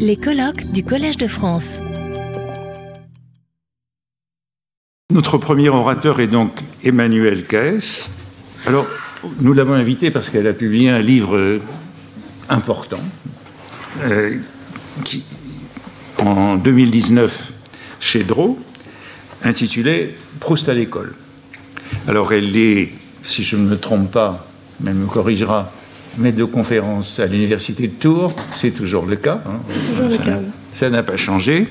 Les colloques du Collège de France. Notre premier orateur est donc Emmanuel Caes. Alors, nous l'avons invité parce qu'elle a publié un livre important euh, en 2019 chez Draw, intitulé Proust à l'école. Alors, elle est, si je ne me trompe pas, mais elle me corrigera, maître de conférence à l'université de Tours, c'est toujours le cas. Hein. ça n'a pas changé.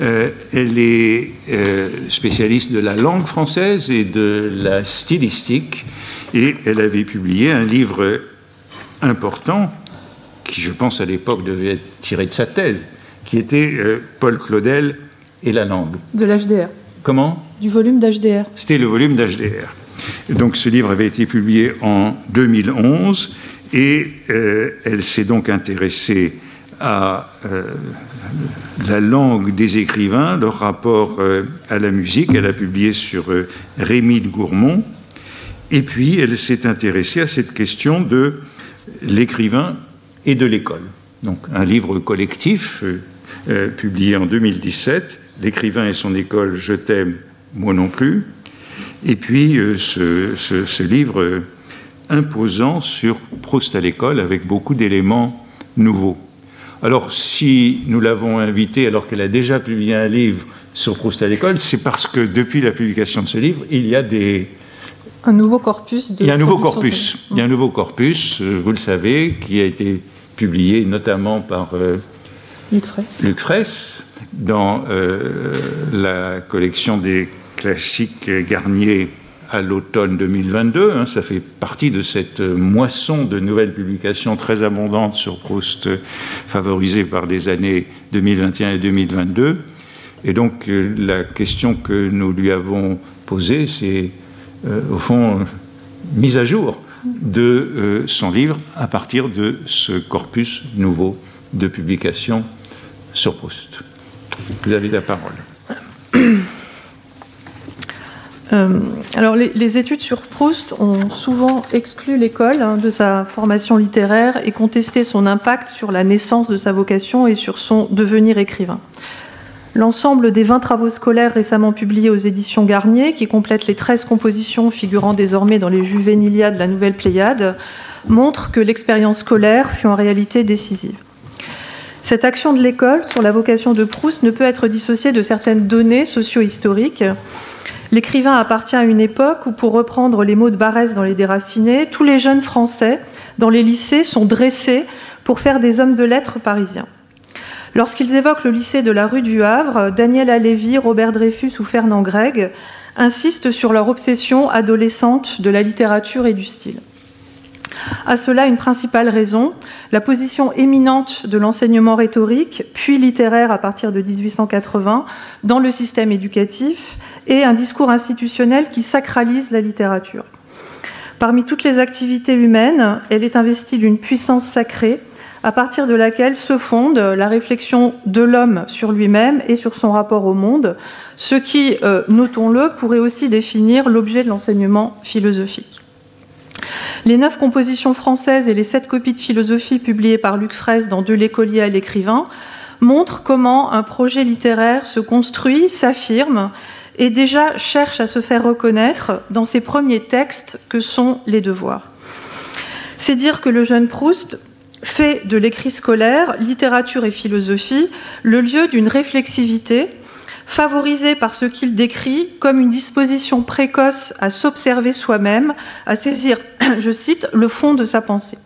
Euh, elle est euh, spécialiste de la langue française et de la stylistique, et elle avait publié un livre important, qui je pense à l'époque devait être tiré de sa thèse, qui était euh, Paul Claudel et la langue. De l'HDR. Comment? Du volume d'HDR. C'était le volume d'HDR. Donc ce livre avait été publié en 2011 et elle s'est donc intéressée à euh, la langue des écrivains, leur rapport euh, à la musique. Elle a publié sur euh, Rémy de Gourmont. Et puis, elle s'est intéressée à cette question de l'écrivain et de l'école. Donc, un livre collectif publié en 2017, L'écrivain et son école, je t'aime, moi non plus. Et puis, ce, livre imposant sur Proust à l'école avec beaucoup d'éléments nouveaux. Alors, si nous l'avons invitée alors qu'elle a déjà publié un livre sur Proust à l'école, c'est parce que depuis la publication de ce livre, il y a des... Un nouveau corpus de Il y a un nouveau corpus. Il y a un nouveau corpus, euh, vous le savez, qui a été publié notamment par euh, Luc Fraisse. Luc Fraisse dans euh, la collection des classiques Garnier à l'automne 2022. Hein, ça fait partie de cette moisson de nouvelles publications très abondantes sur Proust, favorisée par les années 2021 et 2022. Et donc euh, la question que nous lui avons posée, c'est euh, au fond mise à jour de euh, son livre à partir de ce corpus nouveau de publications sur Proust. Vous avez la parole. Euh, alors, les, études sur Proust ont souvent exclu l'école hein, de sa formation littéraire et contesté son impact sur la naissance de sa vocation et sur son devenir écrivain. L'ensemble des 20 travaux scolaires récemment publiés aux éditions Garnier, qui complètent les 13 compositions figurant désormais dans les Juvénilia de la Nouvelle Pléiade, montre que l'expérience scolaire fut en réalité décisive. Cette action de l'école sur la vocation de Proust ne peut être dissociée de certaines données socio-historiques L'écrivain appartient à une époque où, pour reprendre les mots de Barès dans Les Déracinés, tous les jeunes Français dans les lycées sont dressés pour faire des hommes de lettres parisiens. Lorsqu'ils évoquent le lycée de la rue du Havre, Daniel Alévi, Robert Dreyfus ou Fernand Gregg insistent sur leur obsession adolescente de la littérature et du style. À cela, une principale raison, la position éminente de l'enseignement rhétorique, puis littéraire à partir de 1880, dans le système éducatif, et un discours institutionnel qui sacralise la littérature. Parmi toutes les activités humaines, elle est investie d'une puissance sacrée, à partir de laquelle se fonde la réflexion de l'homme sur lui-même et sur son rapport au monde, ce qui, euh, notons-le, pourrait aussi définir l'objet de l'enseignement philosophique. Les neuf compositions françaises et les sept copies de philosophie publiées par Luc Fraisse dans De l'écolier à l'écrivain montrent comment un projet littéraire se construit, s'affirme et déjà cherche à se faire reconnaître dans ses premiers textes que sont les devoirs. C'est dire que le jeune Proust fait de l'écrit scolaire, littérature et philosophie le lieu d'une réflexivité favorisé par ce qu'il décrit comme une disposition précoce à s'observer soi-même, à saisir, je cite, le fond de sa pensée.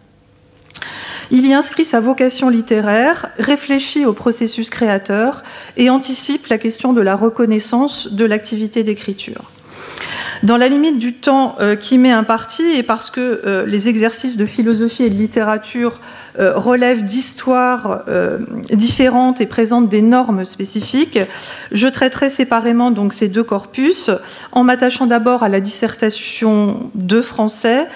Il y inscrit sa vocation littéraire, réfléchit au processus créateur et anticipe la question de la reconnaissance de l'activité d'écriture. Dans la limite du temps euh, qui m'est imparti, et parce que euh, les exercices de philosophie et de littérature euh, relèvent d'histoires différentes et présentent des normes spécifiques, je traiterai séparément donc ces deux corpus, en m'attachant d'abord à la dissertation de français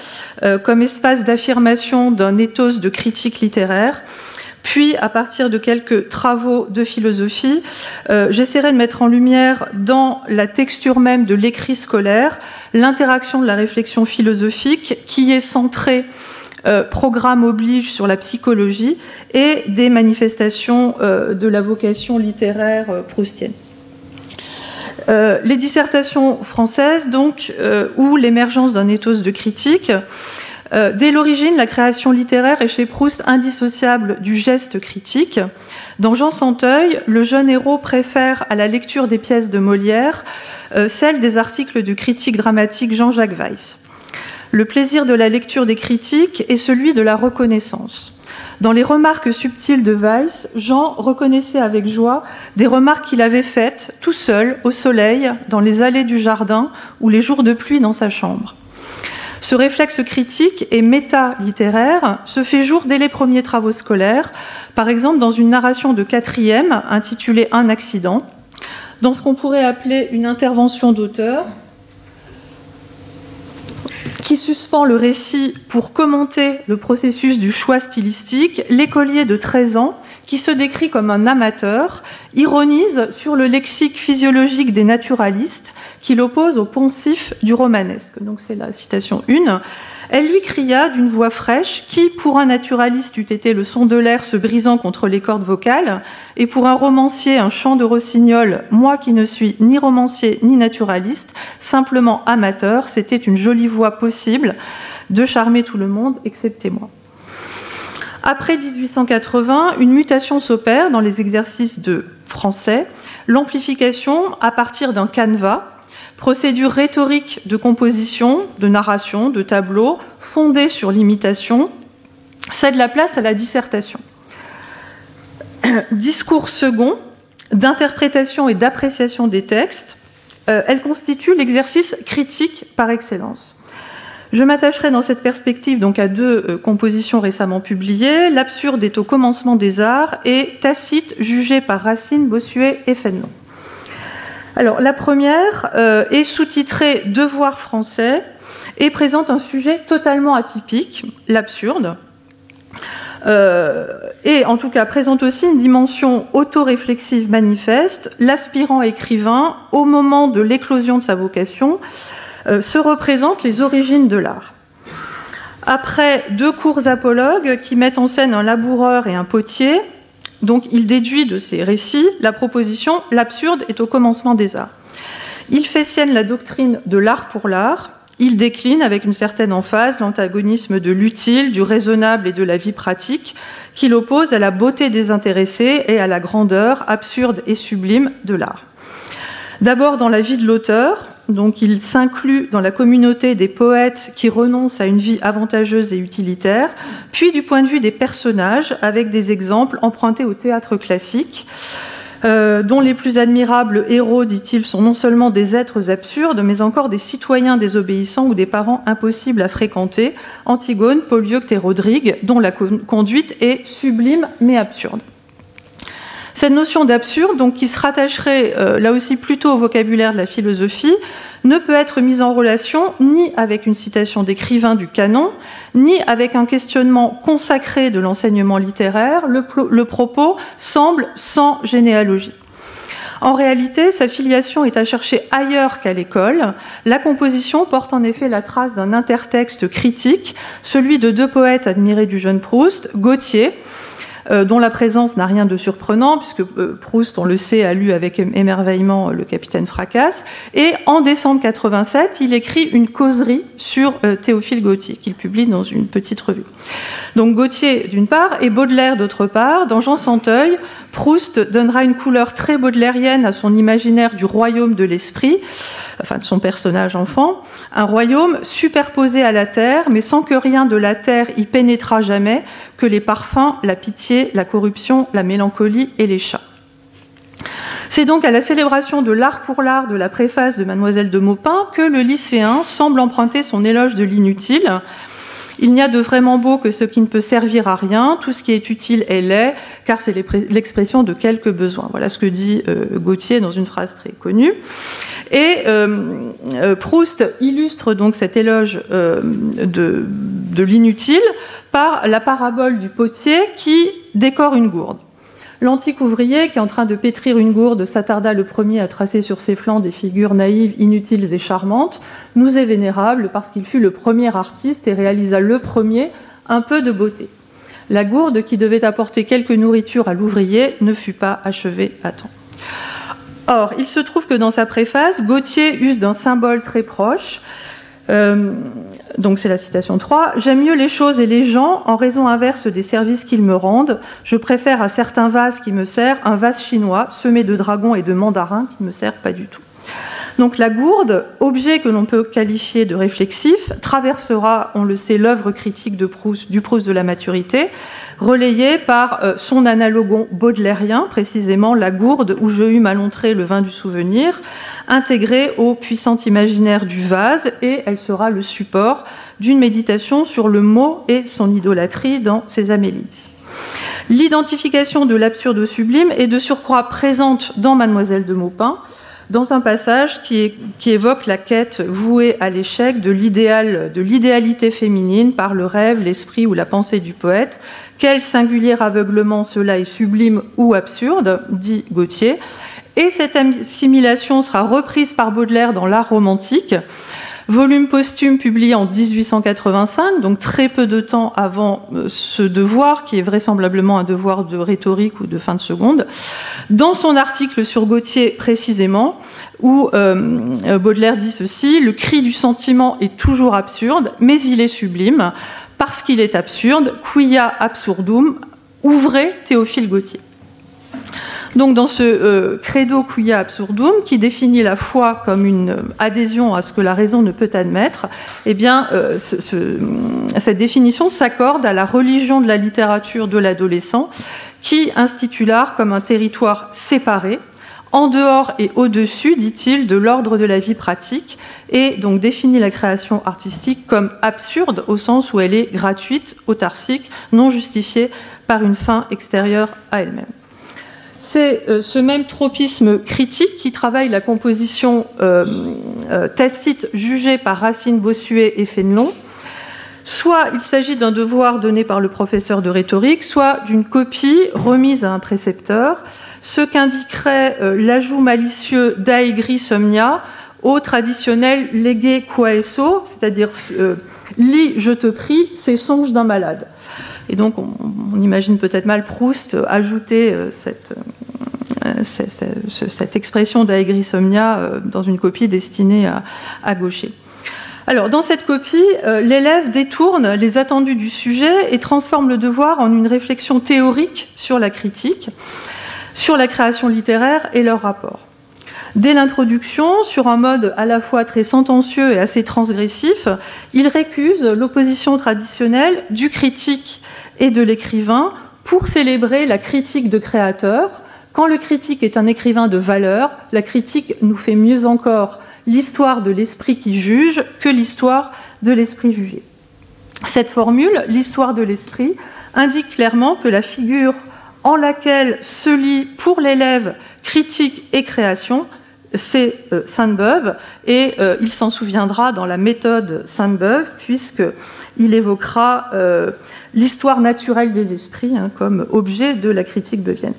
comme espace d'affirmation d'un ethos de critique littéraire puis, à partir de quelques travaux de philosophie, euh, j'essaierai de mettre en lumière dans la texture même de l'écrit scolaire l'interaction de la réflexion philosophique qui est centrée euh, programme oblige sur la psychologie et des manifestations euh, de la vocation littéraire proustienne. les dissertations françaises, donc, ou l'émergence d'un ethos de critique, dès l'origine, la création littéraire est chez Proust indissociable du geste critique. Dans Jean Santeuil, le jeune héros préfère à la lecture des pièces de Molière celle des articles du critique dramatique Jean-Jacques Weiss. Le plaisir de la lecture des critiques est celui de la reconnaissance. Dans les remarques subtiles de Weiss, Jean reconnaissait avec joie des remarques qu'il avait faites tout seul, au soleil, dans les allées du jardin ou les jours de pluie dans sa chambre. Ce réflexe critique et méta-littéraire se fait jour dès les premiers travaux scolaires, par exemple dans une narration de quatrième intitulée Un accident, dans ce qu'on pourrait appeler une intervention d'auteur, qui suspend le récit pour commenter le processus du choix stylistique, l'écolier de 13 ans, qui se décrit comme un amateur, ironise sur le lexique physiologique des naturalistes qu'il oppose au poncif du romanesque. Donc c'est la citation 1. Elle lui cria d'une voix fraîche, qui, pour un naturaliste, eût été le son de l'air se brisant contre les cordes vocales, et pour un romancier, un chant de rossignol, moi qui ne suis ni romancier ni naturaliste, simplement amateur, c'était une jolie voix possible de charmer tout le monde, excepté moi. Après 1880, une mutation s'opère dans les exercices de français, l'amplification à partir d'un canevas, procédure rhétorique de composition, de narration, de tableau, fondée sur l'imitation, cède la place à la dissertation. Discours second, d'interprétation et d'appréciation des textes, euh, elle constitue l'exercice critique par excellence. Je m'attacherai dans cette perspective donc à deux euh, compositions récemment publiées. L'absurde est au commencement des arts et Tacite, jugé par Racine, Bossuet et Fénelon. Alors, la première euh, est sous-titrée Devoir français et présente un sujet totalement atypique, l'absurde. Euh, et en tout cas présente aussi une dimension autoréflexive manifeste. L'aspirant écrivain, au moment de l'éclosion de sa vocation, se représente les origines de l'art. Après deux courts apologues qui mettent en scène un laboureur et un potier, donc il déduit de ces récits la proposition l'absurde est au commencement des arts. Il fait sienne la doctrine de l'art pour l'art. Il décline avec une certaine emphase l'antagonisme de l'utile, du raisonnable et de la vie pratique, qu'il oppose à la beauté désintéressée et à la grandeur absurde et sublime de l'art. D'abord dans la vie de l'auteur, donc il s'inclut dans la communauté des poètes qui renoncent à une vie avantageuse et utilitaire, puis du point de vue des personnages, avec des exemples empruntés au théâtre classique, euh, dont les plus admirables héros, dit-il, sont non seulement des êtres absurdes, mais encore des citoyens désobéissants ou des parents impossibles à fréquenter, Antigone, Polyeucte et Rodrigue, dont la conduite est sublime mais absurde. Cette notion d'absurde, qui se rattacherait euh, là aussi plutôt au vocabulaire de la philosophie, ne peut être mise en relation ni avec une citation d'écrivain du canon, ni avec un questionnement consacré de l'enseignement littéraire. Le, propos semble sans généalogie. En réalité, sa filiation est à chercher ailleurs qu'à l'école. La composition porte en effet la trace d'un intertexte critique, celui de deux poètes admirés du jeune Proust, Gautier, euh, dont la présence n'a rien de surprenant, puisque euh, Proust, on le sait, a lu avec émerveillement euh, le capitaine Fracasse. Et en décembre 87, il écrit une causerie sur Théophile Gautier, qu'il publie dans une petite revue. Donc Gautier d'une part, et Baudelaire d'autre part. Dans Jean Santeuil, Proust donnera une couleur très baudelairienne à son imaginaire du royaume de l'esprit, enfin de son personnage enfant, un royaume superposé à la terre, mais sans que rien de la terre y pénétrât jamais, que les parfums, la pitié, la corruption, la mélancolie et les chats. C'est donc à la célébration de l'art pour l'art de la préface de Mademoiselle de Maupin que le lycéen semble emprunter son éloge de l'inutile il n'y a de vraiment beau que ce qui ne peut servir à rien, tout ce qui est utile est laid, car c'est l'expression de quelques besoins. Voilà ce que dit euh, Gauthier dans une phrase très connue. Et euh, euh, Proust illustre donc cet éloge de, de l'inutile par la parabole du potier qui décore une gourde. L'antique ouvrier, qui est en train de pétrir une gourde, s'attarda le premier à tracer sur ses flancs des figures naïves, inutiles et charmantes, nous est vénérable parce qu'il fut le premier artiste et réalisa le premier un peu de beauté. La gourde qui devait apporter quelque nourriture à l'ouvrier ne fut pas achevée à temps. Or, il se trouve que dans sa préface, Gauthier use d'un symbole très proche. Euh, donc c'est la citation 3. J'aime mieux les choses et les gens en raison inverse des services qu'ils me rendent. Je préfère à certains vases qui me servent un vase chinois semé de dragons et de mandarins qui ne me servent pas du tout. Donc la gourde, objet que l'on peut qualifier de réflexif, traversera, on le sait, l'œuvre critique du Proust de la maturité, relayée par euh, son analogon baudelairien, précisément la gourde où je eus malontré le vin du souvenir, intégrée au puissant imaginaire du vase, et elle sera le support d'une méditation sur le mot et son idolâtrie dans ses Amélises. L'identification de l'absurde au sublime est de surcroît présente dans Mademoiselle de Maupin, dans un passage qui, évoque la quête vouée à l'échec de l'idéal, de l'idéalité féminine par le rêve, l'esprit ou la pensée du poète. Quel singulier aveuglement cela est sublime ou absurde, dit Gauthier. Et cette assimilation sera reprise par Baudelaire dans l'art romantique Volume posthume publié en 1885, donc très peu de temps avant euh, ce devoir, qui est vraisemblablement un devoir de rhétorique ou de fin de seconde. Dans son article sur Gauthier précisément, où euh, Baudelaire dit ceci, le cri du sentiment est toujours absurde, mais il est sublime, parce qu'il est absurde, quia absurdum, ouvrez Théophile Gauthier. Donc dans ce euh, credo quia absurdum, qui définit la foi comme une adhésion à ce que la raison ne peut admettre, eh bien, euh, cette définition s'accorde à la religion de la littérature de l'adolescent, qui institue l'art comme un territoire séparé, en dehors et au-dessus, dit-il, de l'ordre de la vie pratique, et donc définit la création artistique comme absurde au sens où elle est gratuite, autarcique, non justifiée par une fin extérieure à elle-même. C'est euh, ce même tropisme critique qui travaille la composition euh, euh, tacite jugée par Racine, Bossuet et Fénelon. Soit il s'agit d'un devoir donné par le professeur de rhétorique, soit d'une copie remise à un précepteur, ce qu'indiquerait l'ajout malicieux d'aegri somnia au traditionnel légué quaeso, c'est-à-dire lis, je te prie, c'est songe d'un malade. Et donc, on, imagine peut-être mal Proust ajouter euh, cette, euh, cette, expression d'aegrisomnia euh, dans une copie destinée à, gaucher. Alors, dans cette copie, l'élève détourne les attendus du sujet et transforme le devoir en une réflexion théorique sur la critique, sur la création littéraire et leur rapport. Dès l'introduction, sur un mode à la fois très sentencieux et assez transgressif, il récuse l'opposition traditionnelle du critique et de l'écrivain pour célébrer la critique de créateur. Quand le critique est un écrivain de valeur, la critique nous fait mieux encore l'histoire de l'esprit qui juge que l'histoire de l'esprit jugé. Cette formule, l'histoire de l'esprit, indique clairement que la figure en laquelle se lit pour l'élève critique et création c'est euh, Sainte-Beuve, et euh, il s'en souviendra dans la méthode Sainte-Beuve, puisqu'il évoquera euh, l'histoire naturelle des esprits hein, comme objet de la critique beuvienne.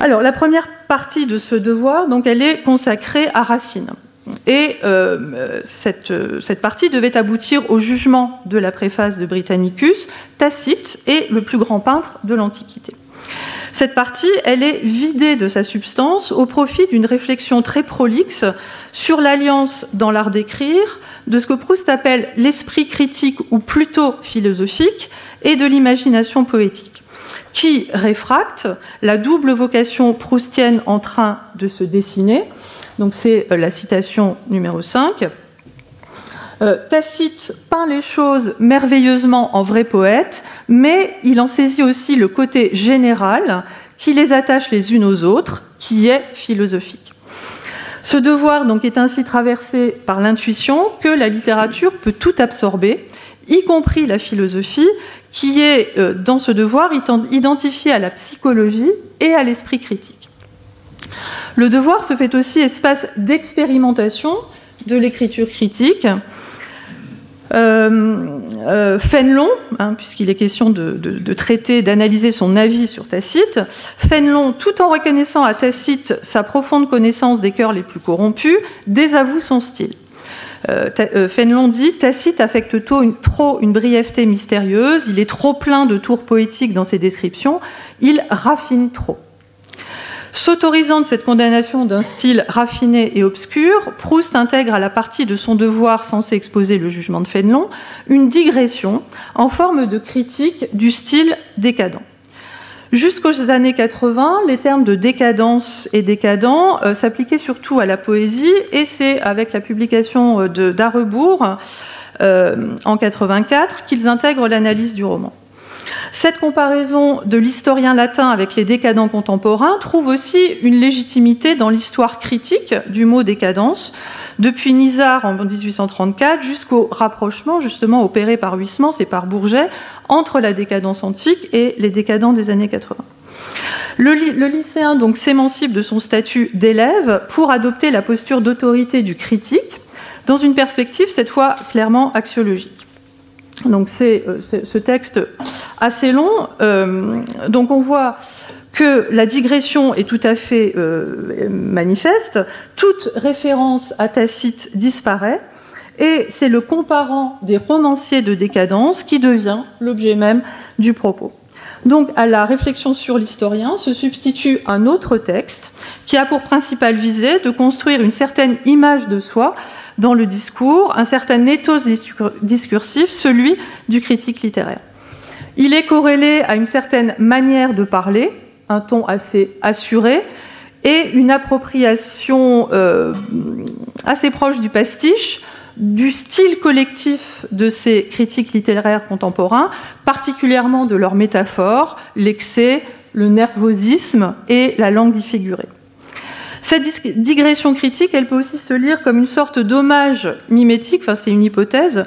Alors, la première partie de ce devoir, donc, elle est consacrée à Racine. Et cette, cette, partie devait aboutir au jugement de la préface de Britannicus, Tacite est le plus grand peintre de l'Antiquité. Cette partie, elle est vidée de sa substance au profit d'une réflexion très prolixe sur l'alliance dans l'art d'écrire de ce que Proust appelle l'esprit critique ou plutôt philosophique et de l'imagination poétique, qui réfracte la double vocation proustienne en train de se dessiner. Donc c'est euh, la citation numéro 5. Euh, Tacite peint les choses merveilleusement en vrai poète, mais il en saisit aussi le côté général qui les attache les unes aux autres, qui est philosophique. Ce devoir donc est ainsi traversé par l'intuition que la littérature peut tout absorber, y compris la philosophie, qui est euh, dans ce devoir identifiée à la psychologie et à l'esprit critique. Le devoir se fait aussi espace d'expérimentation de l'écriture critique, euh, euh, Fénelon, hein, puisqu'il est question de, traiter, d'analyser son avis sur Tacite, Fénelon, tout en reconnaissant à Tacite sa profonde connaissance des cœurs les plus corrompus, désavoue son style. Fénelon dit Tacite affecte trop une brièveté mystérieuse, il est trop plein de tours poétiques dans ses descriptions, il raffine trop. S'autorisant de cette condamnation d'un style raffiné et obscur, Proust intègre à la partie de son devoir censé exposer le jugement de Fénelon une digression en forme de critique du style décadent. Jusqu'aux années 80, les termes de décadence et décadent euh, s'appliquaient surtout à la poésie, et c'est avec la publication euh, de d'Arrebourg euh, en 84 qu'ils intègrent l'analyse du roman. Cette comparaison de l'historien latin avec les décadents contemporains trouve aussi une légitimité dans l'histoire critique du mot décadence, depuis Nizar en 1834 jusqu'au rapprochement justement opéré par Huysmans et par Bourget entre la décadence antique et les décadents des années 80. Le, lycéen donc s'émancipe de son statut d'élève pour adopter la posture d'autorité du critique dans une perspective cette fois clairement axiologique. Donc c'est euh, ce texte assez long. Euh, donc on voit que la digression est tout à fait euh, manifeste. Toute référence à Tacite disparaît. Et c'est le comparant des romanciers de décadence qui devient l'objet même du propos. Donc à la réflexion sur l'historien se substitue un autre texte qui a pour principale visée de construire une certaine image de soi dans le discours, un certain ethos discursif, celui du critique littéraire. Il est corrélé à une certaine manière de parler, un ton assez assuré, et une appropriation euh, assez proche du pastiche, du style collectif de ces critiques littéraires contemporains, particulièrement de leurs métaphores, l'excès, le nervosisme et la langue défigurée. Cette digression critique, elle peut aussi se lire comme une sorte d'hommage mimétique, enfin c'est une hypothèse,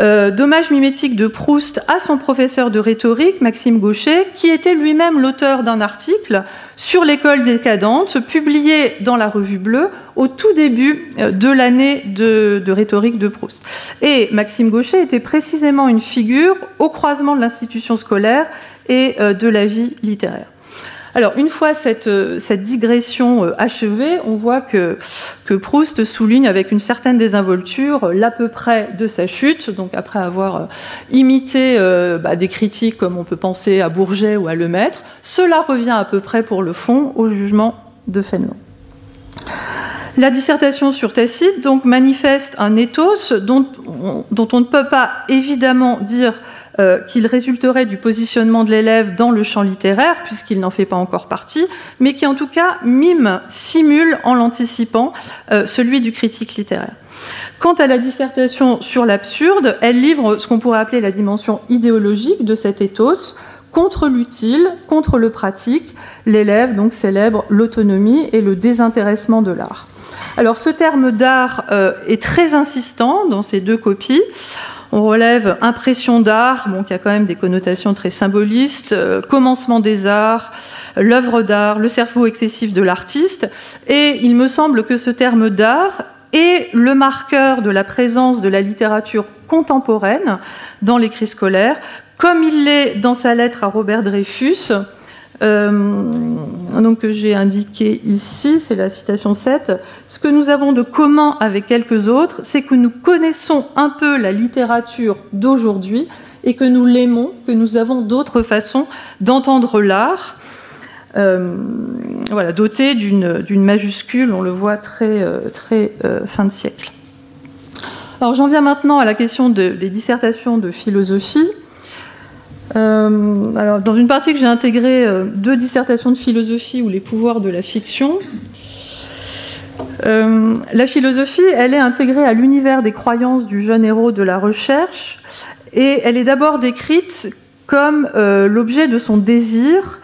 euh, d'hommage mimétique de Proust à son professeur de rhétorique, Maxime Gaucher, qui était lui-même l'auteur d'un article sur l'école décadente, publié dans la Revue Bleue au tout début euh, de l'année de, de, rhétorique de Proust. Et Maxime Gaucher était précisément une figure au croisement de l'institution scolaire et euh, de la vie littéraire. Alors, une fois cette, euh, digression euh, achevée, on voit que, Proust souligne avec une certaine désinvolture l'à peu près de sa chute, donc après avoir euh, imité bah, des critiques comme on peut penser à Bourget ou à Lemaître, cela revient à peu près pour le fond au jugement de Fénelon. La dissertation sur Tacite donc manifeste un dont, dont on ne peut pas évidemment dire euh, qu'il résulterait du positionnement de l'élève dans le champ littéraire, puisqu'il n'en fait pas encore partie, mais qui en tout cas mime, simule en l'anticipant euh, celui du critique littéraire. Quant à la dissertation sur l'absurde, elle livre ce qu'on pourrait appeler la dimension idéologique de cet ethos, contre l'utile, contre le pratique. L'élève donc célèbre l'autonomie et le désintéressement de l'art. Alors ce terme d'art euh, est très insistant dans ces deux copies. On relève impression d'art, bon, qui a quand même des connotations très symbolistes, euh, commencement des arts, l'œuvre d'art, le cerveau excessif de l'artiste. Et il me semble que ce terme d'art est le marqueur de la présence de la littérature contemporaine dans l'écrit scolaire, comme il l'est dans sa lettre à Robert Dreyfus, donc que j'ai indiqué ici, c'est la citation 7. Ce que nous avons de commun avec quelques autres, c'est que nous connaissons un peu la littérature d'aujourd'hui et que nous l'aimons, que nous avons d'autres façons d'entendre l'art. Euh, voilà, doté d'une majuscule, on le voit très, euh, très fin de siècle. Alors j'en viens maintenant à la question des dissertations de philosophie. Euh, dans une partie que j'ai intégrée, euh, deux dissertations de philosophie ou les pouvoirs de la fiction. Euh, la philosophie, elle est intégrée à l'univers des croyances du jeune héros de la recherche, et elle est d'abord décrite comme l'objet de son désir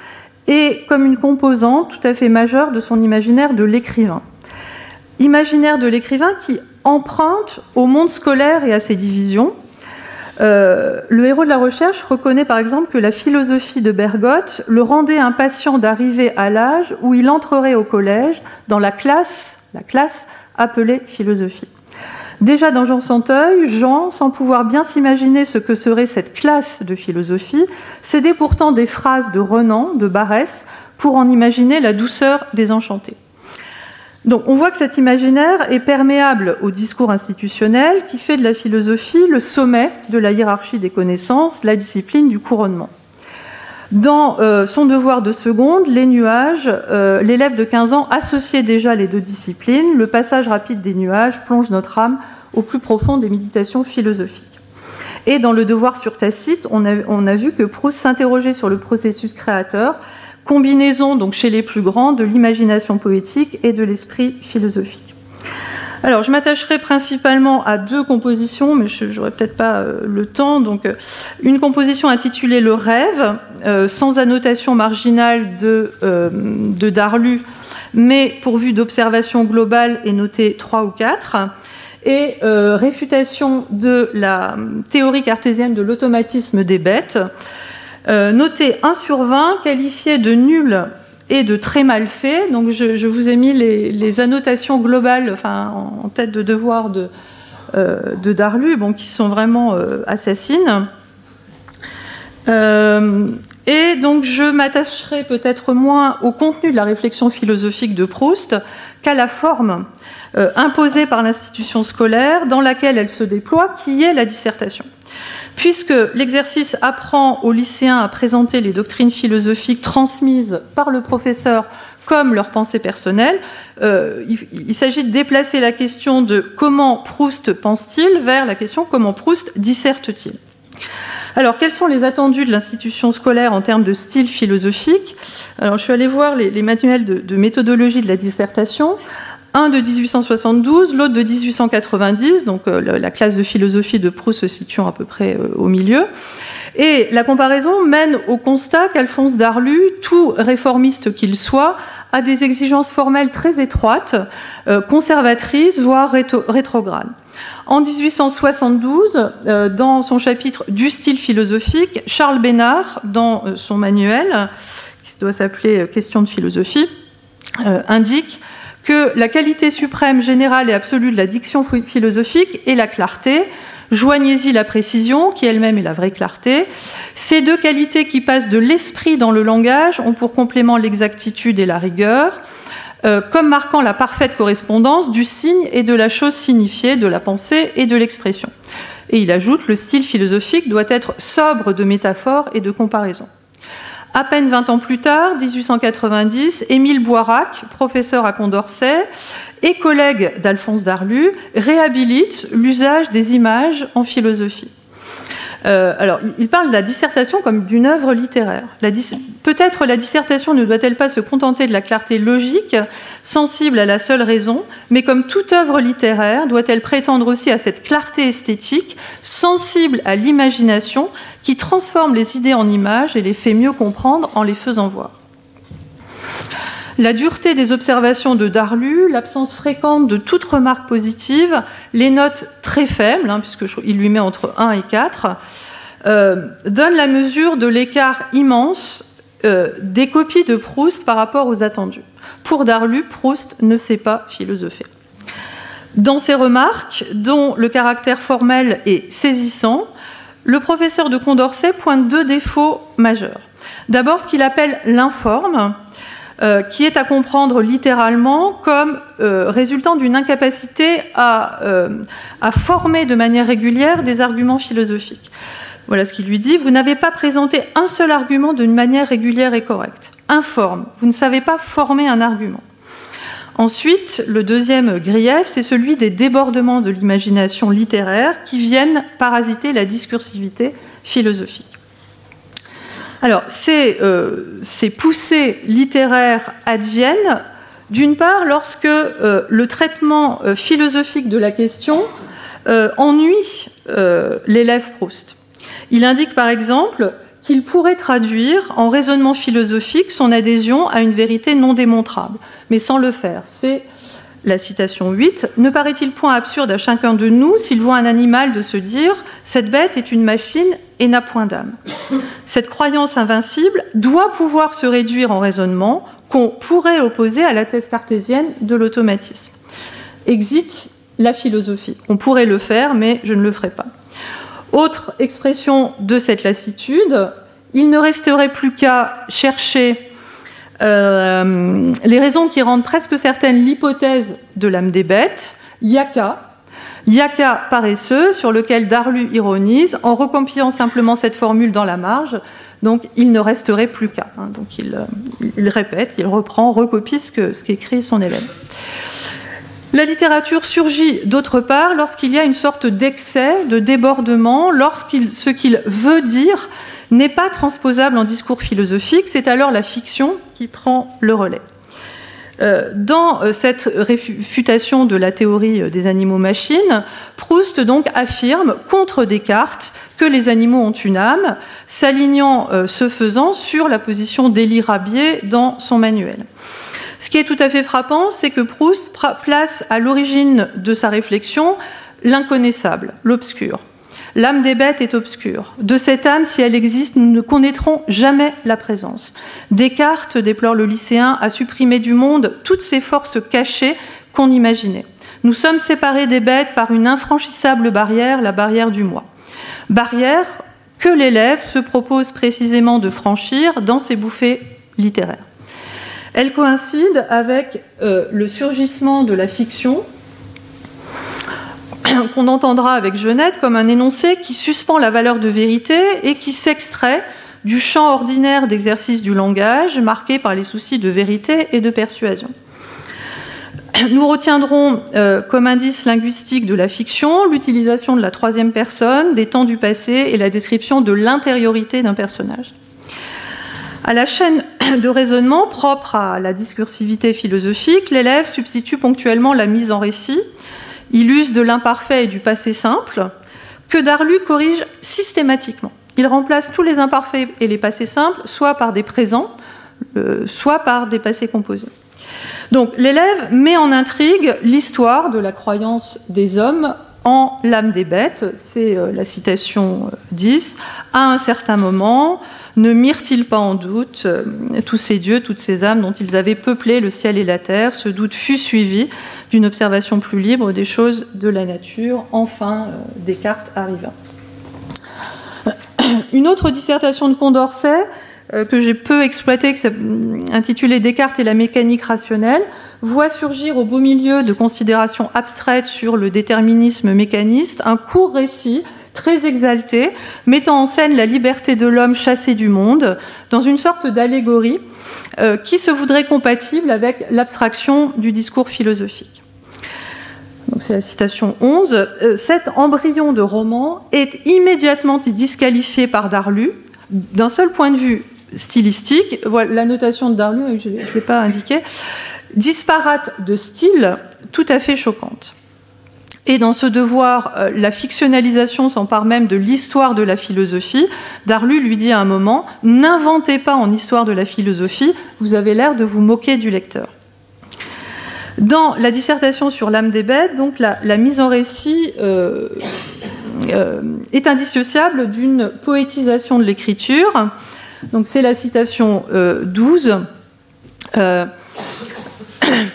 et comme une composante tout à fait majeure de son imaginaire de l'écrivain. Imaginaire de l'écrivain qui emprunte au monde scolaire et à ses divisions, euh, le héros de la recherche reconnaît par exemple que la philosophie de Bergotte le rendait impatient d'arriver à l'âge où il entrerait au collège dans la classe, la classe appelée philosophie. Déjà dans Jean Santeuil, Jean, sans pouvoir bien s'imaginer ce que serait cette classe de philosophie, cédait pourtant des phrases de Renan, de Barès, pour en imaginer la douceur désenchantée. Donc on voit que cet imaginaire est perméable au discours institutionnel qui fait de la philosophie le sommet de la hiérarchie des connaissances, la discipline du couronnement. Dans euh, son devoir de seconde, Les nuages, euh, l'élève de 15 ans associait déjà les deux disciplines. Le passage rapide des nuages plonge notre âme au plus profond des méditations philosophiques. Et dans le devoir sur Tacite, on a, on a vu que Proust s'interrogeait sur le processus créateur combinaison donc chez les plus grands de l'imagination poétique et de l'esprit philosophique. Alors, je m'attacherai principalement à deux compositions, mais je n'aurai peut-être pas euh, le temps. Donc, euh, une composition intitulée Le rêve, euh, sans annotation marginale de, Darlu, mais pourvue d'observation globale et notée 3 ou 4, et réfutation de la théorie cartésienne de l'automatisme des bêtes, euh, notez 1 sur 20, qualifié de nul et de très mal fait. Donc je, vous ai mis les, annotations globales en, tête de devoir de, euh, Darlu, qui sont vraiment euh, assassines. et donc je m'attacherai peut-être moins au contenu de la réflexion philosophique de Proust qu'à la forme imposée par l'institution scolaire dans laquelle elle se déploie, qui est la dissertation. Puisque l'exercice apprend aux lycéens à présenter les doctrines philosophiques transmises par le professeur comme leur pensée personnelle, euh, il, s'agit de déplacer la question de comment Proust pense-t-il vers la question comment Proust disserte-t-il. Alors, quels sont les attendus de l'institution scolaire en termes de style philosophique? Alors, je suis allée voir les, manuels de, méthodologie de la dissertation un de 1872, l'autre de 1890, donc euh, la classe de philosophie de Proust se situant à peu près euh, au milieu. Et la comparaison mène au constat qu'Alphonse Darlu, tout réformiste qu'il soit, a des exigences formelles très étroites, euh, conservatrices, voire rétrogrades. En 1872, dans son chapitre du style philosophique, Charles Bénard, dans son manuel, qui doit s'appeler Question de philosophie, indique que la qualité suprême, générale et absolue de la diction philosophique est la clarté. Joignez-y la précision, qui elle-même est la vraie clarté. Ces deux qualités qui passent de l'esprit dans le langage ont pour complément l'exactitude et la rigueur, euh, comme marquant la parfaite correspondance du signe et de la chose signifiée, de la pensée et de l'expression. Et il ajoute, le style philosophique doit être sobre de métaphores et de comparaisons. À peine 20 ans plus tard, 1890, Émile Boirac, professeur à Condorcet et collègue d'Alphonse Darlu, réhabilite l'usage des images en philosophie. Euh, alors, il parle de la dissertation comme d'une œuvre littéraire. Peut-être la dissertation ne doit-elle pas se contenter de la clarté logique, sensible à la seule raison, mais comme toute œuvre littéraire, doit-elle prétendre aussi à cette clarté esthétique, sensible à l'imagination, qui transforme les idées en images et les fait mieux comprendre en les faisant voir? La dureté des observations de Darlu, l'absence fréquente de toute remarque positive, les notes très faibles, hein, puisqu'il lui met entre 1 et 4, euh, donnent la mesure de l'écart immense euh, des copies de Proust par rapport aux attendus. Pour Darlu, Proust ne sait pas philosopher. Dans ses remarques, dont le caractère formel est saisissant, le professeur de Condorcet pointe deux défauts majeurs. D'abord, ce qu'il appelle l'informe, euh, qui est à comprendre littéralement comme euh, résultant d'une incapacité euh, à, former de manière régulière des arguments philosophiques. Voilà ce qu'il lui dit. Vous n'avez pas présenté un seul argument d'une manière régulière et correcte. Informe. Vous ne savez pas former un argument. Ensuite, le deuxième grief, c'est celui des débordements de l'imagination littéraire qui viennent parasiter la discursivité philosophique. Alors, euh, ces, poussées littéraires adviennent, d'une part, lorsque euh, le traitement euh, philosophique de la question ennuie l'élève Proust. Il indique par exemple qu'il pourrait traduire en raisonnement philosophique son adhésion à une vérité non démontrable, mais sans le faire. C'est la citation 8, Ne paraît-il point absurde à chacun de nous s'il voit un animal de se dire Cette bête est une machine et n'a point d'âme Cette croyance invincible doit pouvoir se réduire en raisonnement qu'on pourrait opposer à la thèse cartésienne de l'automatisme. Exit la philosophie. On pourrait le faire, mais je ne le ferai pas. Autre expression de cette lassitude, il ne resterait plus qu'à chercher Euh, les raisons qui rendent presque certaine l'hypothèse de l'âme des bêtes, Yaka, Yaka paresseux, sur lequel Darlu ironise, en recompilant simplement cette formule dans la marge, donc il ne resterait plus qu'à. Hein. donc il, répète, il reprend, recopie ce qu'écrit son élève. La littérature surgit d'autre part lorsqu'il y a une sorte d'excès, de débordement, lorsqu'il ce qu'il veut dire n'est pas transposable en discours philosophique, c'est alors la fiction qui prend le relais. Euh, dans euh, cette réfutation de la théorie euh, des animaux-machines, Proust donc affirme contre Descartes que les animaux ont une âme, s'alignant ce faisant sur la position d'Élie Rabier dans son manuel. Ce qui est tout à fait frappant, c'est que Proust place à l'origine de sa réflexion l'inconnaissable, l'obscur. L'âme des bêtes est obscure. De cette âme, si elle existe, nous ne connaîtrons jamais la présence. Descartes, déplore le lycéen, a supprimé du monde toutes ces forces cachées qu'on imaginait. Nous sommes séparés des bêtes par une infranchissable barrière, la barrière du moi. Barrière que l'élève se propose précisément de franchir dans ses bouffées littéraires. Elle coïncide avec euh, le surgissement de la fiction, qu'on entendra avec Genette comme un énoncé qui suspend la valeur de vérité et qui s'extrait du champ ordinaire d'exercice du langage marqué par les soucis de vérité et de persuasion. Nous retiendrons euh, comme indice linguistique de la fiction l'utilisation de la troisième personne, des temps du passé et la description de l'intériorité d'un personnage. À la chaîne de raisonnement propre à la discursivité philosophique, l'élève substitue ponctuellement la mise en récit, il use de l'imparfait et du passé simple, que Darlu corrige systématiquement. Il remplace tous les imparfaits et les passés simples, soit par des présents, euh, soit par des passés composés. Donc l'élève met en intrigue l'histoire de la croyance des hommes en l'âme des bêtes, c'est euh, la citation 10, euh, à un certain moment, ne mirent-ils pas en doute euh, tous ces dieux, toutes ces âmes dont ils avaient peuplé le ciel et la terre? Ce doute fut suivi d'une observation plus libre des choses de la nature. Enfin, Descartes arriva. Une autre dissertation de Condorcet que j'ai peu exploité, intitulé Descartes et la mécanique rationnelle, voit surgir au beau milieu de considérations abstraites sur le déterminisme mécaniste un court récit très exalté, mettant en scène la liberté de l'homme chassé du monde, dans une sorte d'allégorie euh, qui se voudrait compatible avec l'abstraction du discours philosophique. C'est la citation 11. Euh, cet embryon de roman est immédiatement disqualifié par Darlu, d'un seul point de vue stylistique. Voilà, la notation de Darlu, je ne l'ai pas indiqué. Disparate de style, tout à fait choquante. Et dans ce devoir, euh, la fictionnalisation s'empare même de l'histoire de la philosophie. Darlu lui dit à un moment N'inventez pas en histoire de la philosophie, vous avez l'air de vous moquer du lecteur. Dans la dissertation sur l'âme des bêtes, donc la, mise en récit euh, euh, est indissociable d'une poétisation de l'écriture donc c'est la citation 12. Euh, euh,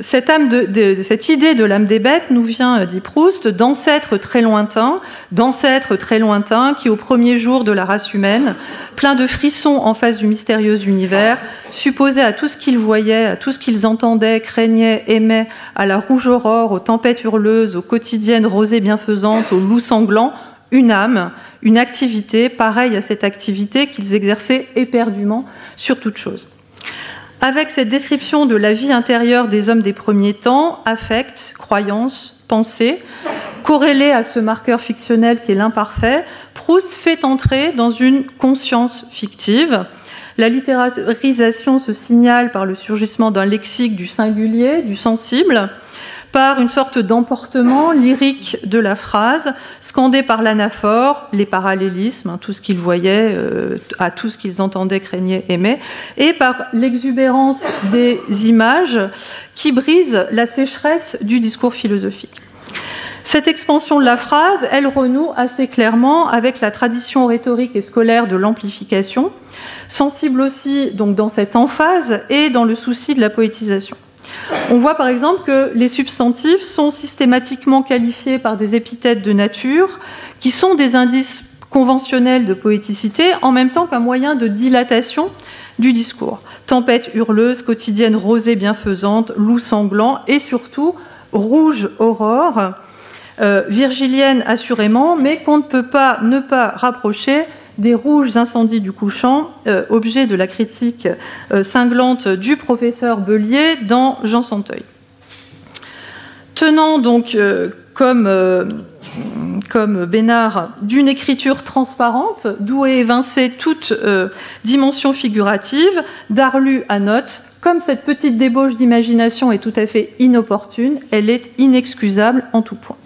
cette, idée de l'âme des bêtes nous vient, euh, dit Proust, d'ancêtres très lointains, d'ancêtres très lointains qui, au premier jour de la race humaine, plein de frissons en face du mystérieux univers, supposaient à tout ce qu'ils voyaient, à tout ce qu'ils entendaient, craignaient, aimaient, à la rouge aurore, aux tempêtes hurleuses, aux quotidiennes rosées bienfaisantes, aux loups sanglants, une âme, une activité pareille à cette activité qu'ils exerçaient éperdument sur toute chose. Avec cette description de la vie intérieure des hommes des premiers temps, affect, croyance, pensée, corrélée à ce marqueur fictionnel qui est l'imparfait, Proust fait entrer dans une conscience fictive. La littérarisation se signale par le surgissement d'un lexique du singulier, du sensible, par une sorte d'emportement lyrique de la phrase, scandé par l'anaphore, les parallélismes, hein, tout ce qu'ils voyaient, euh, à tout ce qu'ils entendaient, craignaient, aimaient, et par l'exubérance des images qui brise la sécheresse du discours philosophique. Cette expansion de la phrase, elle renoue assez clairement avec la tradition rhétorique et scolaire de l'amplification, sensible aussi donc dans cette emphase et dans le souci de la poétisation. On voit par exemple que les substantifs sont systématiquement qualifiés par des épithètes de nature qui sont des indices conventionnels de poéticité en même temps qu'un moyen de dilatation du discours. Tempête hurleuse, quotidienne rosée bienfaisante, loup sanglant et surtout rouge aurore, euh, virgilienne assurément, mais qu'on ne peut pas ne pas rapprocher des rouges incendies du couchant, euh, objet de la critique euh, cinglante du professeur Bellier dans Jean Santeuil. Tenant donc comme, comme Bénard d'une écriture transparente, d'où est évincée toute dimension figurative, Darlu note comme cette petite débauche d'imagination est tout à fait inopportune, elle est inexcusable en tout point.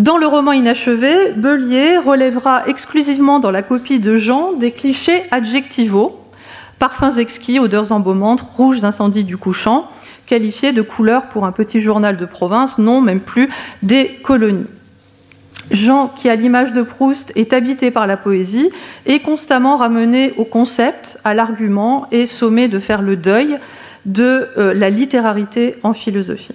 Dans le roman inachevé, Bellier relèvera exclusivement dans la copie de Jean des clichés adjectivaux, parfums exquis, odeurs embaumantes, rouges incendies du couchant, qualifiés de couleurs pour un petit journal de province, non même plus des colonies. Jean, qui à l'image de Proust est habité par la poésie, est constamment ramené au concept, à l'argument et sommé de faire le deuil de euh, la littérarité en philosophie.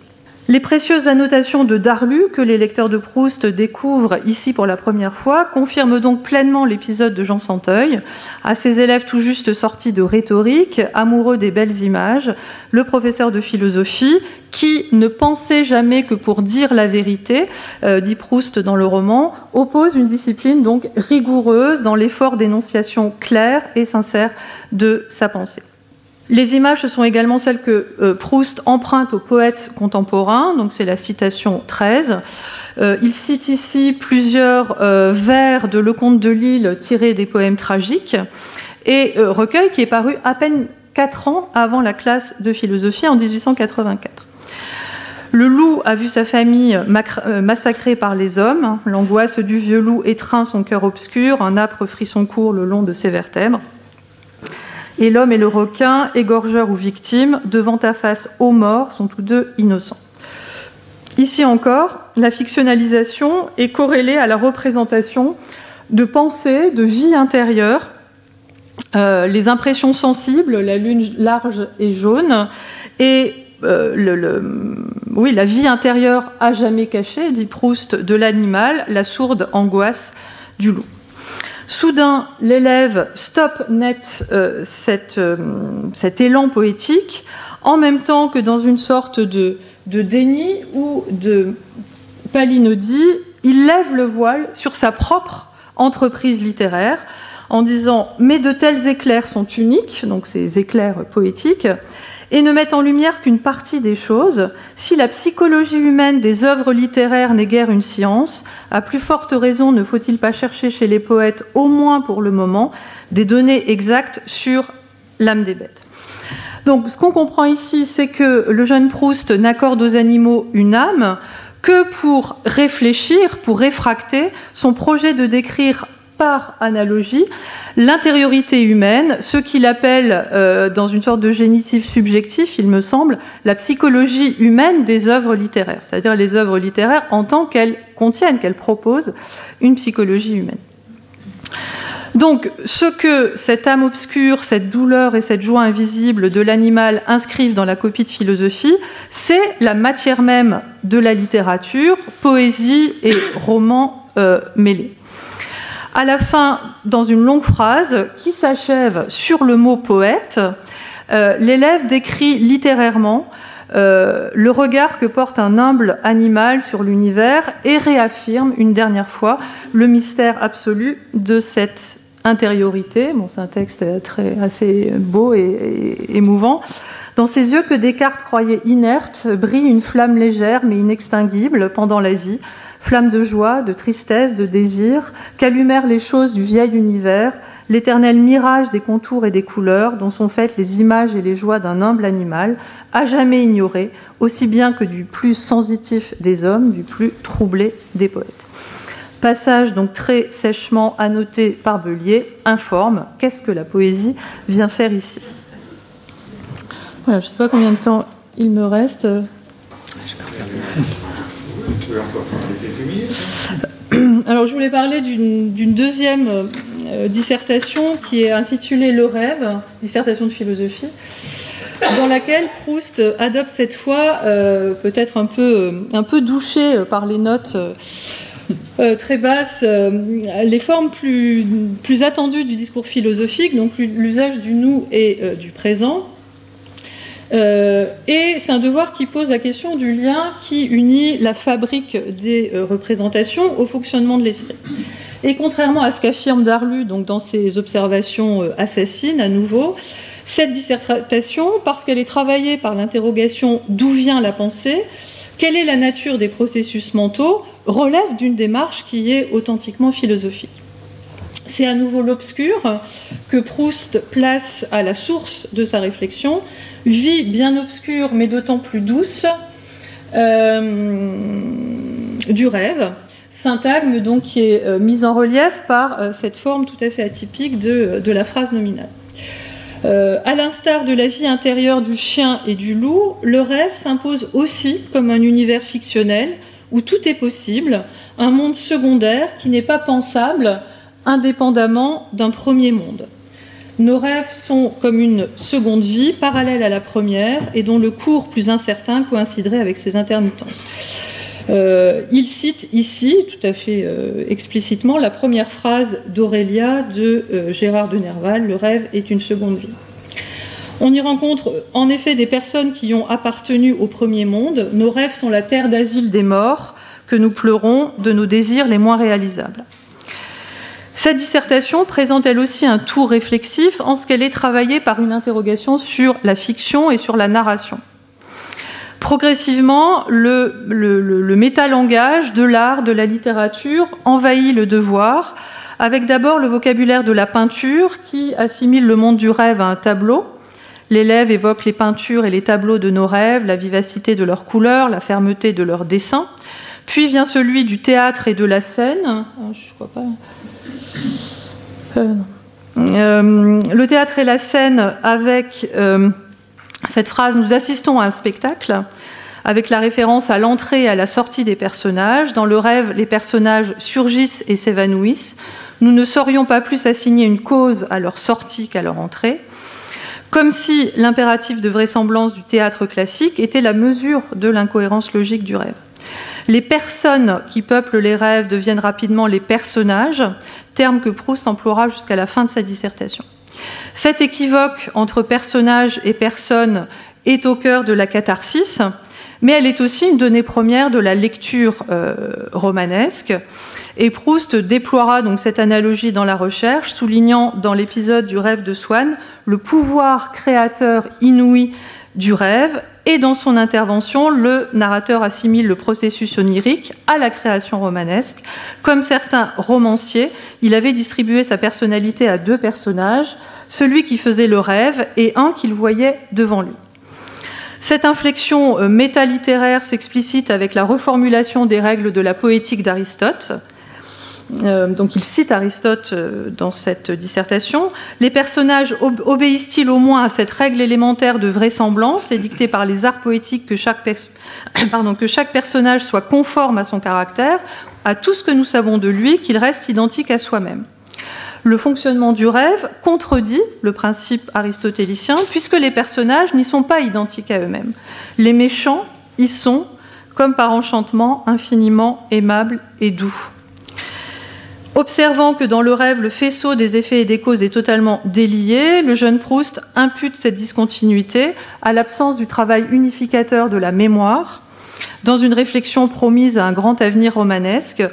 Les précieuses annotations de Darlu, que les lecteurs de Proust découvrent ici pour la première fois, confirment donc pleinement l'épisode de Jean Santeuil. À ses élèves tout juste sortis de rhétorique, amoureux des belles images, le professeur de philosophie, qui ne pensait jamais que pour dire la vérité, euh, dit Proust dans le roman, oppose une discipline donc rigoureuse dans l'effort d'énonciation claire et sincère de sa pensée. Les images, sont également celles que euh, Proust emprunte aux poètes contemporains, donc c'est la citation 13. Euh, il cite ici plusieurs euh, vers de Lecomte de Lille tirés des poèmes tragiques, et recueil qui est paru à peine quatre ans avant la classe de philosophie en 1884. Le loup a vu sa famille massacrée par les hommes. L'angoisse du vieux loup étreint son cœur obscur, un âpre frisson court le long de ses vertèbres et l'homme et le requin, égorgeur ou victime, devant ta face aux morts, sont tous deux innocents. Ici encore, la fictionnalisation est corrélée à la représentation de pensée, de vie intérieure, euh, les impressions sensibles, la lune large et jaune, et euh, oui, la vie intérieure à jamais cachée, dit Proust, de l'animal, la sourde angoisse du loup. Soudain, l'élève stoppe net euh, euh, cet élan poétique, en même temps que dans une sorte de, déni ou de palinodie, il lève le voile sur sa propre entreprise littéraire en disant Mais de tels éclairs sont uniques, donc ces éclairs poétiques, et ne mettent en lumière qu'une partie des choses, si la psychologie humaine des œuvres littéraires n'est guère une science, à plus forte raison ne faut-il pas chercher chez les poètes, au moins pour le moment, des données exactes sur l'âme des bêtes. Donc ce qu'on comprend ici, c'est que le jeune Proust n'accorde aux animaux une âme que pour réfléchir, pour réfracter son projet de décrire par analogie l'intériorité humaine, ce qu'il appelle, euh, dans une sorte de génitif subjectif, il me semble, la psychologie humaine des œuvres littéraires, c'est-à-dire les œuvres littéraires en tant qu'elles contiennent, qu'elles proposent une psychologie humaine. Donc, ce que cette âme obscure, cette douleur et cette joie invisible de l'animal inscrivent dans la copie de philosophie, c'est la matière même de la littérature, poésie et roman euh, mêlés à la fin, dans une longue phrase qui s'achève sur le mot poète, euh, l'élève décrit littérairement euh, le regard que porte un humble animal sur l'univers et réaffirme une dernière fois le mystère absolu de cette intériorité. C'est un texte assez beau et, émouvant. Dans ses yeux que Descartes croyait inertes brille une flamme légère mais inextinguible pendant la vie, flamme de joie, de tristesse, de désir, qu'allumèrent les choses du vieil univers, l'éternel mirage des contours et des couleurs dont sont faites les images et les joies d'un humble animal, à jamais ignoré, aussi bien que du plus sensitif des hommes, du plus troublé des poètes. Passage donc très sèchement annoté par Bellier, informe qu'est-ce que la poésie vient faire ici? je ne sais pas combien de temps il me reste. Alors, je voulais parler d'une deuxième euh, dissertation qui est intitulée Le rêve, dissertation de philosophie, dans laquelle Proust adopte cette fois, euh, peut-être un peu, un douché par les notes euh, très basse, euh, les formes plus, plus attendues du discours philosophique, donc l'usage du nous et du présent. Et c'est un devoir qui pose la question du lien qui unit la fabrique des représentations au fonctionnement de l'esprit. Et contrairement à ce qu'affirme Darlu donc dans ses observations assassines, à nouveau, cette dissertation, parce qu'elle est travaillée par l'interrogation d'où vient la pensée, quelle est la nature des processus mentaux, relève d'une démarche qui est authentiquement philosophique. C'est à nouveau l'obscur que Proust place à la source de sa réflexion, vie bien obscure mais d'autant plus douce euh, du rêve, syntagme donc qui est euh, mise en relief par euh, cette forme tout à fait atypique de la phrase nominale. À l'instar de la vie intérieure du chien et du loup, le rêve s'impose aussi comme un univers fictionnel où tout est possible, un monde secondaire qui n'est pas pensable indépendamment d'un premier monde. Nos rêves sont comme une seconde vie parallèle à la première et dont le cours plus incertain coïnciderait avec ses intermittences. Euh, il cite ici, tout à fait euh, explicitement, la première phrase d'Aurélia de euh, Gérard de Nerval Le rêve est une seconde vie. On y rencontre en effet des personnes qui ont appartenu au premier monde. Nos rêves sont la terre d'asile des morts que nous pleurons de nos désirs les moins réalisables. Cette dissertation présente elle aussi un tour réflexif en ce qu'elle est travaillée par une interrogation sur la fiction et sur la narration. Progressivement, le, le, métalangage de l'art, de la littérature envahit le devoir, avec d'abord le vocabulaire de la peinture qui assimile le monde du rêve à un tableau. L'élève évoque les peintures et les tableaux de nos rêves, la vivacité de leurs couleurs, la fermeté de leurs dessins. Puis vient celui du théâtre et de la scène. Ah, je crois pas. Euh, euh, le théâtre et la scène avec euh, cette phrase Nous assistons à un spectacle avec la référence à l'entrée et à la sortie des personnages. Dans le rêve, les personnages surgissent et s'évanouissent. Nous ne saurions pas plus assigner une cause à leur sortie qu'à leur entrée. Comme si l'impératif de vraisemblance du théâtre classique était la mesure de l'incohérence logique du rêve. Les personnes qui peuplent les rêves deviennent rapidement les personnages, terme que Proust emploiera jusqu'à la fin de sa dissertation. Cet équivoque entre personnage et personne est au cœur de la catharsis, mais elle est aussi une donnée première de la lecture euh, romanesque. Et Proust déploiera donc cette analogie dans la recherche, soulignant dans l'épisode du rêve de Swann le pouvoir créateur inouï du rêve. Et dans son intervention, le narrateur assimile le processus onirique à la création romanesque. Comme certains romanciers, il avait distribué sa personnalité à deux personnages, celui qui faisait le rêve et un qu'il voyait devant lui. Cette inflexion euh, métalittéraire s'explicite avec la reformulation des règles de la poétique d'Aristote. Euh, donc il cite Aristote euh, dans cette dissertation. Les personnages obéissent-ils au moins à cette règle élémentaire de vraisemblance? Édictée par les arts poétiques que chaque, que chaque personnage soit conforme à son caractère, à tout ce que nous savons de lui, qu'il reste identique à soi-même le fonctionnement du rêve contredit le principe aristotélicien, puisque les personnages n'y sont pas identiques à eux-mêmes. Les méchants y sont, comme par enchantement, infiniment aimables et doux. Observant que dans le rêve, le faisceau des effets et des causes est totalement délié, le jeune Proust impute cette discontinuité à l'absence du travail unificateur de la mémoire, dans une réflexion promise à un grand avenir romanesque,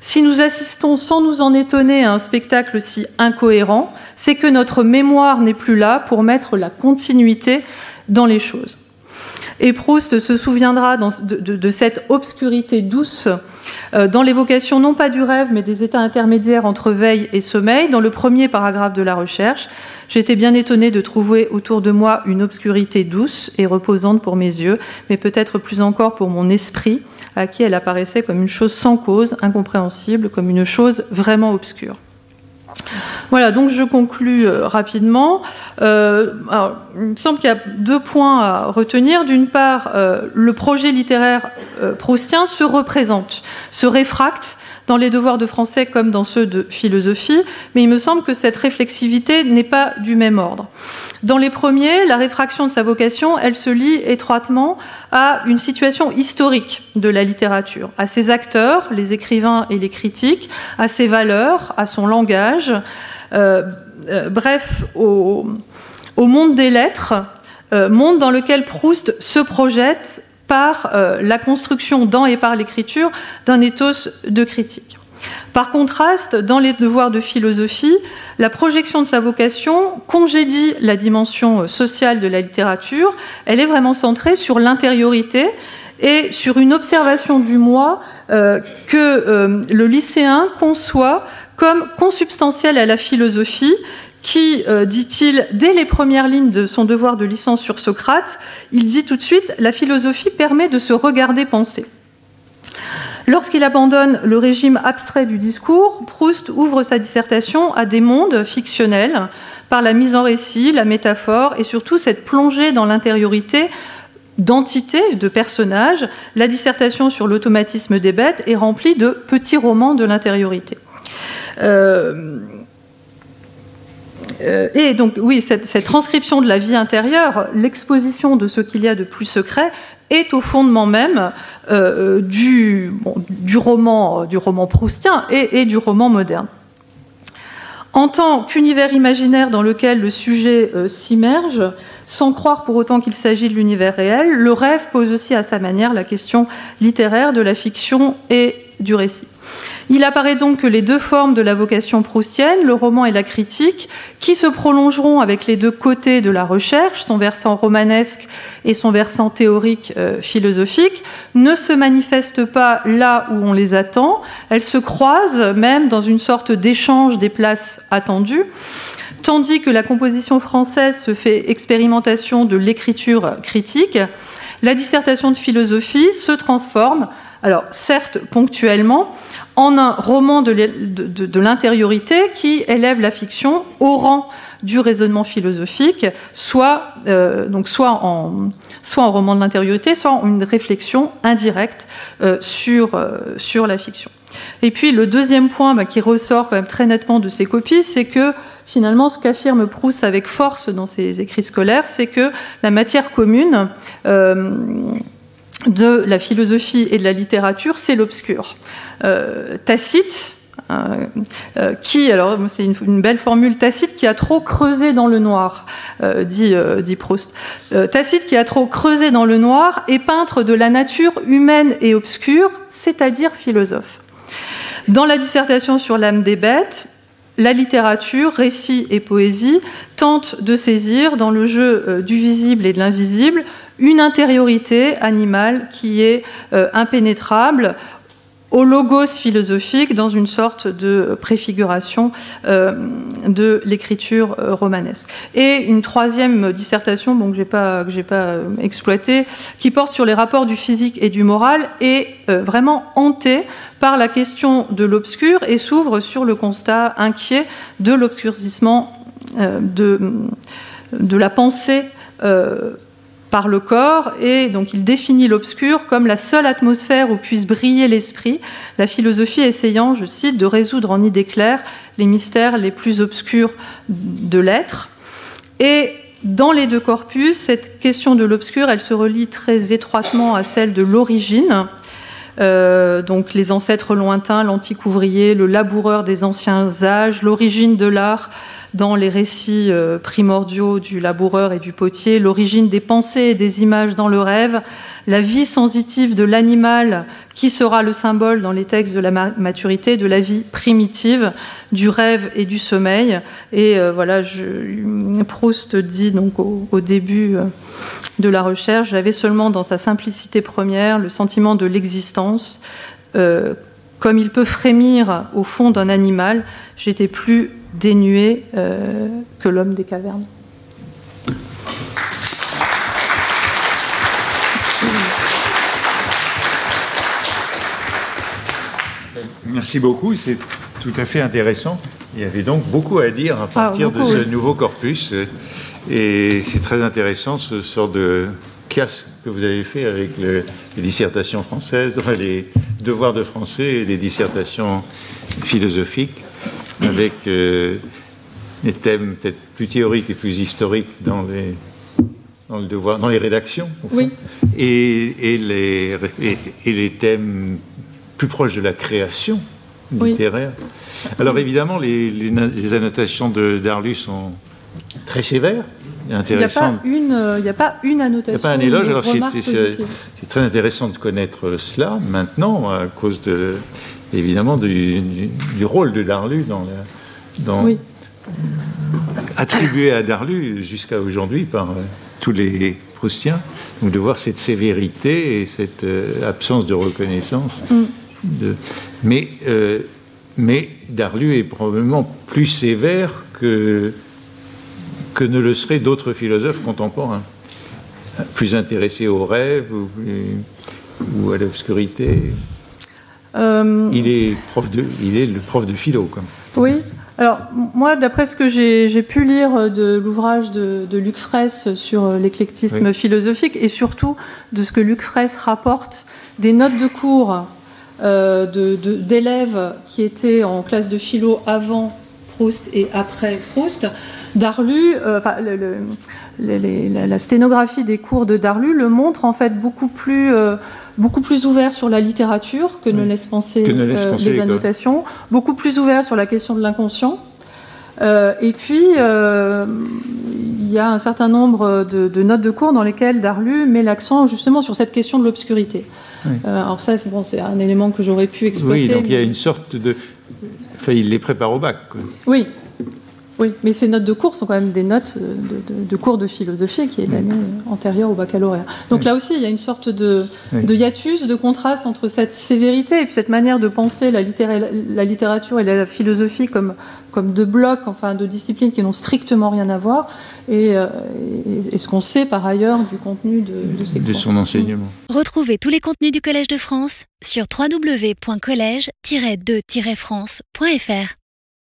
si nous assistons sans nous en étonner à un spectacle si incohérent, c'est que notre mémoire n'est plus là pour mettre la continuité dans les choses. Et Proust se souviendra de, cette obscurité douce euh, dans l'évocation non pas du rêve, mais des états intermédiaires entre veille et sommeil. Dans le premier paragraphe de la recherche, j'étais bien étonnée de trouver autour de moi une obscurité douce et reposante pour mes yeux, mais peut-être plus encore pour mon esprit, à qui elle apparaissait comme une chose sans cause, incompréhensible, comme une chose vraiment obscure. Voilà, donc je conclus euh, rapidement. Euh, il me semble qu'il y a deux points à retenir. D'une part, euh, le projet littéraire proustien se représente, se réfracte dans les devoirs de français comme dans ceux de philosophie, mais il me semble que cette réflexivité n'est pas du même ordre. Dans les premiers, la réfraction de sa vocation, elle se lie étroitement à une situation historique de la littérature, à ses acteurs, les écrivains et les critiques, à ses valeurs, à son langage, euh, euh, bref, au, monde des lettres, euh, monde dans lequel Proust se projette par la construction dans et par l'écriture d'un ethos de critique. Par contraste, dans les devoirs de philosophie, la projection de sa vocation congédie la dimension sociale de la littérature. Elle est vraiment centrée sur l'intériorité et sur une observation du moi euh, que euh, le lycéen conçoit comme consubstantielle à la philosophie qui, euh, dit-il, dès les premières lignes de son devoir de licence sur Socrate, il dit tout de suite, la philosophie permet de se regarder penser. Lorsqu'il abandonne le régime abstrait du discours, Proust ouvre sa dissertation à des mondes fictionnels par la mise en récit, la métaphore et surtout cette plongée dans l'intériorité d'entités, de personnages. La dissertation sur l'automatisme des bêtes est remplie de petits romans de l'intériorité. Euh, et donc, oui, cette, transcription de la vie intérieure, l'exposition de ce qu'il y a de plus secret, est au fondement même euh, du, du, roman, proustien et, du roman moderne. En tant qu'univers imaginaire dans lequel le sujet euh, s'immerge, sans croire pour autant qu'il s'agit de l'univers réel, le rêve pose aussi à sa manière la question littéraire de la fiction et du récit. Il apparaît donc que les deux formes de la vocation proustienne, le roman et la critique, qui se prolongeront avec les deux côtés de la recherche, son versant romanesque et son versant théorique euh, philosophique, ne se manifestent pas là où on les attend, elles se croisent même dans une sorte d'échange des places attendues. Tandis que la composition française se fait expérimentation de l'écriture critique, la dissertation de philosophie se transforme alors certes ponctuellement, en un roman de l'intériorité qui élève la fiction au rang du raisonnement philosophique, soit, euh, en, roman de l'intériorité, soit en une réflexion indirecte euh, sur, euh, sur la fiction. Et puis le deuxième point bah, qui ressort quand même très nettement de ces copies, c'est que finalement ce qu'affirme Proust avec force dans ses écrits scolaires, c'est que la matière commune de la philosophie et de la littérature, c'est l'obscur. Euh, Tacite, euh, euh, qui, alors c'est une, belle formule, Tacite qui a trop creusé dans le noir, dit, dit, Proust. Tacite qui a trop creusé dans le noir est peintre de la nature humaine et obscure, c'est-à-dire philosophe. Dans la dissertation sur l'âme des bêtes, la littérature, récit et poésie tentent de saisir dans le jeu du visible et de l'invisible une intériorité animale qui est euh, impénétrable au logos philosophique dans une sorte de préfiguration euh, de l'écriture euh, romanesque. Et une troisième dissertation bon, que j'ai pas pas exploitée, qui porte sur les rapports du physique et du moral, est vraiment hantée par la question de l'obscur et s'ouvre sur le constat inquiet de l'obscurcissement de, de la pensée par le corps, et donc il définit l'obscur comme la seule atmosphère où puisse briller l'esprit, la philosophie essayant, je cite, de résoudre en idées claires les mystères les plus obscurs de l'être. Et dans les deux corpus, cette question de l'obscur, elle se relie très étroitement à celle de l'origine. Euh, donc les ancêtres lointains, l'antique ouvrier, le laboureur des anciens âges, l'origine de l'art, dans les récits euh, primordiaux du laboureur et du potier, l'origine des pensées et des images dans le rêve, la vie sensitive de l'animal qui sera le symbole dans les textes de la maturité de la vie primitive, du rêve et du sommeil. Et euh, voilà, Proust dit donc au, début de la recherche, j'avais seulement dans sa simplicité première le sentiment de l'existence. comme il peut frémir au fond d'un animal, j'étais plus dénué euh, que l'homme des cavernes. Merci beaucoup, c'est tout à fait intéressant. Il y avait donc beaucoup à dire à ah, partir de ce nouveau corpus. Et c'est très intéressant ce sort de casse que vous avez fait avec les dissertations françaises, enfin les devoirs de français et les dissertations philosophiques avec euh, des thèmes peut-être plus théoriques et plus historiques dans les, dans le devoir, dans les rédactions, Oui. et, et les, et, et les thèmes plus proches de la création Oui. littéraire. Alors évidemment, les, les na- les annotations de Darlu sont très sévères et Il n'y a intéressantes. pas une, euh, il n'y a pas une Il n'y annotation. a pas un éloge, alors c'est très intéressant de connaître cela maintenant, à cause de, évidemment du, du- du rôle de Darlu dans, la- dans Oui. attribué à Darlu jusqu'à aujourd'hui par euh, tous les Proustiens. Donc de voir cette sévérité et cette euh, absence de reconnaissance. Mm. de- mais, euh, mais Darlu est probablement plus sévère que, que ne le seraient d'autres philosophes contemporains, plus intéressés aux rêves ou, à l'obscurité. Euh, Il est, prof de, il est le prof de philo. Quoi. Oui. Alors, moi, d'après ce que j'ai pu lire de l'ouvrage de, de Luc Fraisse sur euh, l'éclectisme Oui. philosophique et surtout de ce que Luc Fraisse rapporte des notes de cours euh, de- de- d'élèves qui étaient en classe de philo avant Proust et après Proust, Darlu, euh, enfin, le- le- les- les- la, sténographie des cours de Darlu le montre en fait beaucoup plus, euh, beaucoup plus ouvert sur la littérature que ne Oui. laissent penser, ne euh, penser les annotations, beaucoup plus ouvert sur la question de l'inconscient. Et puis, il y a un certain nombre de, de notes de cours dans lesquelles Darlu met l'accent justement sur cette question de l'obscurité. Oui. Euh, alors ça, c'est bon, un élément que j'aurais pu exploiter. Oui, donc il y a une sorte de. Enfin, il les prépare au bac. Oui. Oui, mais ces notes de cours sont quand même des notes de, de- de cours de philosophie qui est l'année antérieure au baccalauréat. Donc Oui. là aussi, il y a une sorte de, Oui. de hiatus, de contraste entre cette sévérité et cette manière de penser la, littéra- la littérature et la philosophie comme, comme deux blocs, enfin de disciplines qui n'ont strictement rien à voir, et, euh, et- et ce qu'on sait par ailleurs du contenu de, de ces de cours. son enseignement. Retrouvez tous les contenus du Collège de France sur www.colège-2-france.fr.